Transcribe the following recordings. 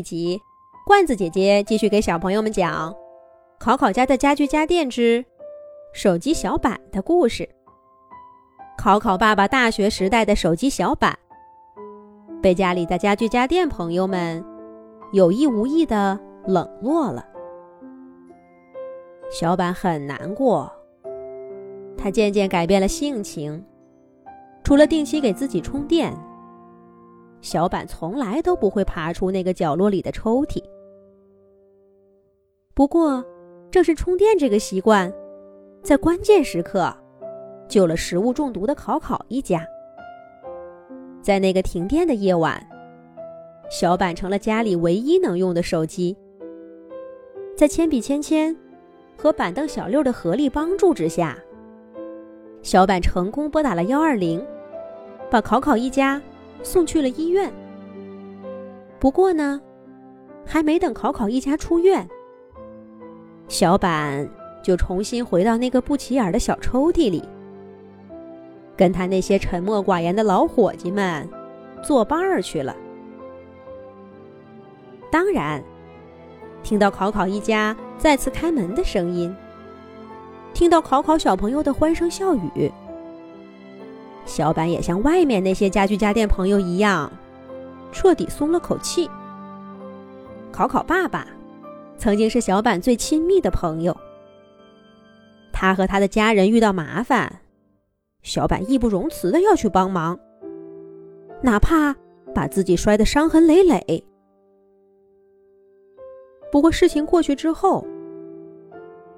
一集，罐子姐姐继续给小朋友们讲《考考家的家居家电之手机小板》的故事。考考爸爸大学时代的手机小板，被家里的家居家电朋友们有意无意的冷落了。小板很难过，他渐渐改变了性情，除了定期给自己充电。小板从来都不会爬出那个角落里的抽屉。不过，正是充电这个习惯，在关键时刻救了食物中毒的考考一家。在那个停电的夜晚，小板成了家里唯一能用的手机。在铅笔芊芊和板凳小六的合力帮助之下，小板成功拨打了幺二零，把考考一家。送去了医院。不过呢，还没等考考一家出院，小板就重新回到那个不起眼的小抽屉里，跟他那些沉默寡言的老伙计们作伴儿去了。当然，听到考考一家再次开门的声音，听到考考小朋友的欢声笑语。小板也像外面那些家具家电朋友一样，彻底松了口气。考考爸爸曾经是小板最亲密的朋友，他和他的家人遇到麻烦，小板义不容辞的要去帮忙，哪怕把自己摔得伤痕累累。不过事情过去之后，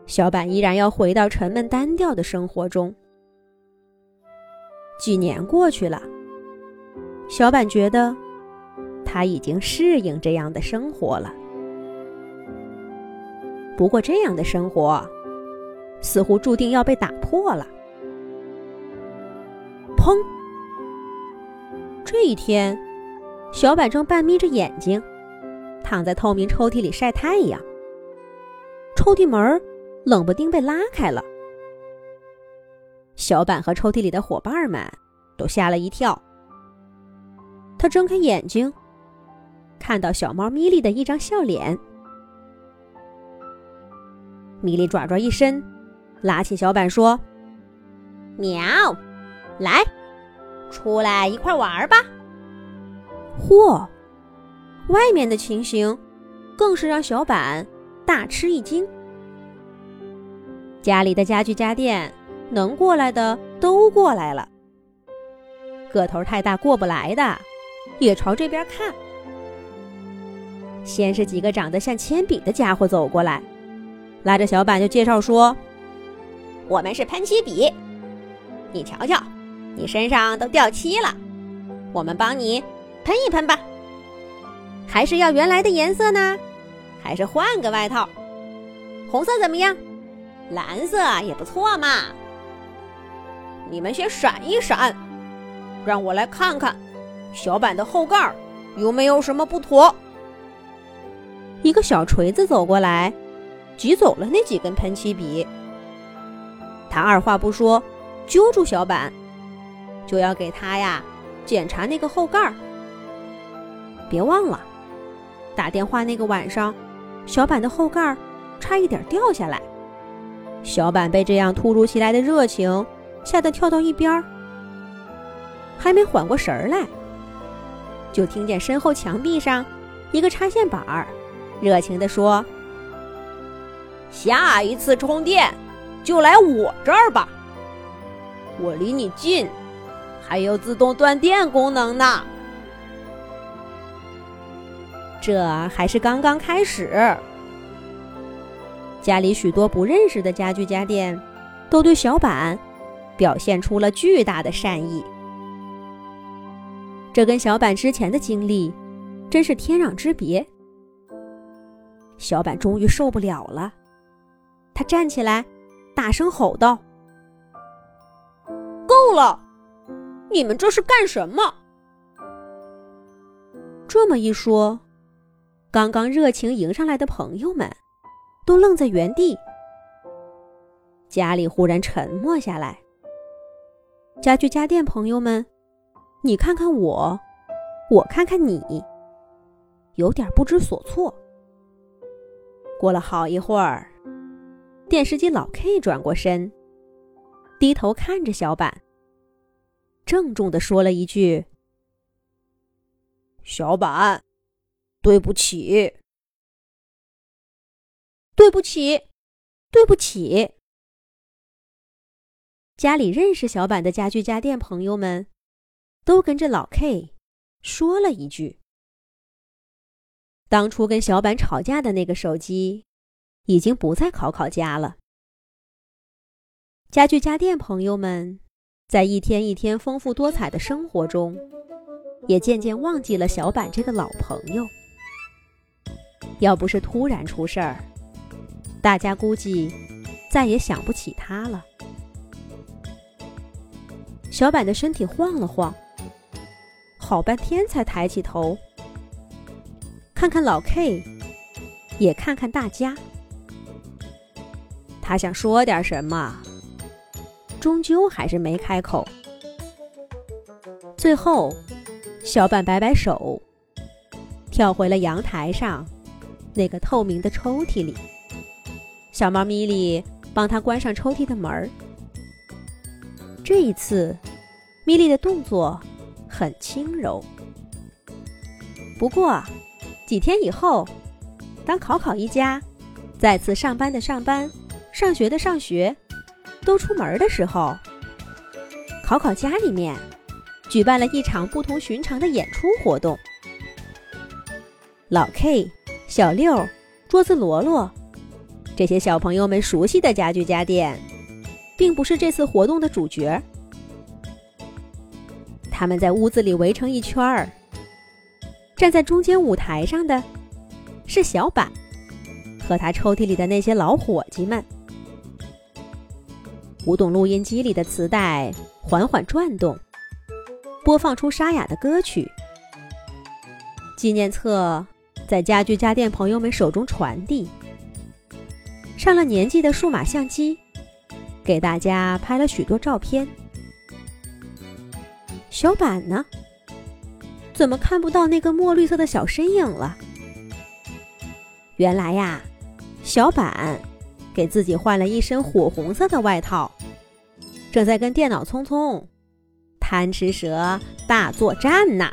小板依然要回到沉闷单调的生活中。几年过去了，小板觉得他已经适应这样的生活了。不过，这样的生活似乎注定要被打破了。砰！这一天，小板正半眯着眼睛，躺在透明抽屉里晒太阳。抽屉门冷不丁被拉开了。小板和抽屉里的伙伴们都吓了一跳。他睁开眼睛，看到小猫咪莉的一张笑脸。米莉爪爪一伸，拉起小板说：“喵，来，出来一块玩吧。”嚯，外面的情形更是让小板大吃一惊。家里的家具家电。能过来的都过来了，个头太大过不来的也朝这边看。先是几个长得像铅笔的家伙走过来，拉着小板就介绍说：“我们是喷漆笔，你瞧瞧，你身上都掉漆了，我们帮你喷一喷吧。还是要原来的颜色呢，还是换个外套？红色怎么样？蓝色也不错嘛。”你们先闪一闪，让我来看看小板的后盖有没有什么不妥。一个小锤子走过来，挤走了那几根喷漆笔。他二话不说，揪住小板，就要给他呀检查那个后盖。别忘了，打电话那个晚上，小板的后盖差一点掉下来。小板被这样突如其来的热情。吓得跳到一边儿，还没缓过神儿来，就听见身后墙壁上一个插线板儿热情地说：“下一次充电就来我这儿吧，我离你近，还有自动断电功能呢。”这还是刚刚开始，家里许多不认识的家具家电都对小板。表现出了巨大的善意，这跟小板之前的经历真是天壤之别。小板终于受不了了，他站起来，大声吼道：“够了！你们这是干什么？”这么一说，刚刚热情迎上来的朋友们都愣在原地，家里忽然沉默下来。家具家电朋友们，你看看我，我看看你，有点不知所措。过了好一会儿，电视机老 K 转过身，低头看着小板，郑重的说了一句：“小板，对不起，对不起，对不起。”家里认识小板的家具家电朋友们，都跟着老 K 说了一句。当初跟小板吵架的那个手机，已经不在考考家了。家具家电朋友们，在一天一天丰富多彩的生活中，也渐渐忘记了小板这个老朋友。要不是突然出事儿，大家估计再也想不起他了。小板的身体晃了晃，好半天才抬起头。看看老 K，也看看大家。他想说点什么，终究还是没开口。最后，小板摆摆手，跳回了阳台上那个透明的抽屉里。小猫咪莉帮他关上抽屉的门儿。这一次，米莉的动作很轻柔。不过。几天以后，当考考一家再次上班的上班、上学的上学，都出门的时候，考考家里面举办了一场不同寻常的演出活动。老 K、小六、桌子罗罗这些小朋友们熟悉的家具家电，并不是这次活动的主角。他们在屋子里围成一圈儿。站在中间舞台上的，是小板和他抽屉里的那些老伙计们。古董录音机里的磁带缓缓转动，播放出沙哑的歌曲。纪念册在家具家电朋友们手中传递。上了年纪的数码相机，给大家拍了许多照片。小板呢？怎么看不到那个墨绿色的小身影了？原来呀，小板给自己换了一身火红色的外套，正在跟电脑聪聪贪吃蛇大作战呢。